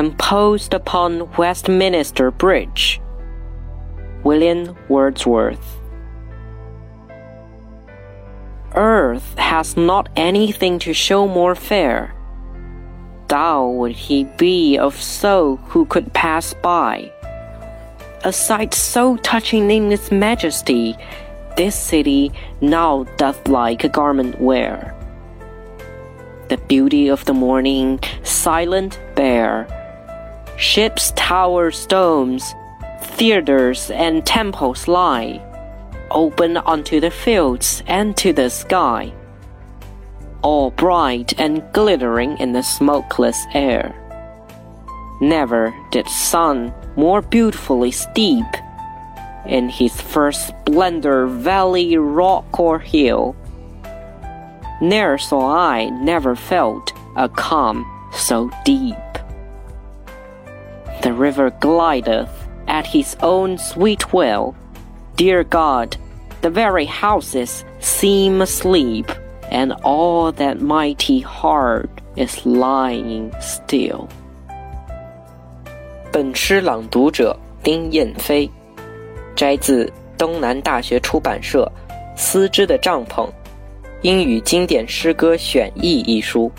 composed upon Westminster Bridge. William Wordsworth. Earth has not anything to show more fair. Thou would he be of so who could pass by. A sight so touching in its majesty, this city now doth like a garment wear. The beauty of the morning, silent, bare. Ships, towers, domes, theaters, and temples lie open unto the fields and to the sky, all bright and glittering in the smokeless air. Never did sun more beautifully steep in his first splendor valley, rock, or hill. Ne'er saw I, never felt a calm so deep the river glideth at his own sweet will. Dear God, the very houses seem asleep, and all that mighty heart is lying still. 本诗朗读者丁雁飞，摘自东南大学出版社《丝织的帐篷》英语经典诗歌选译一书。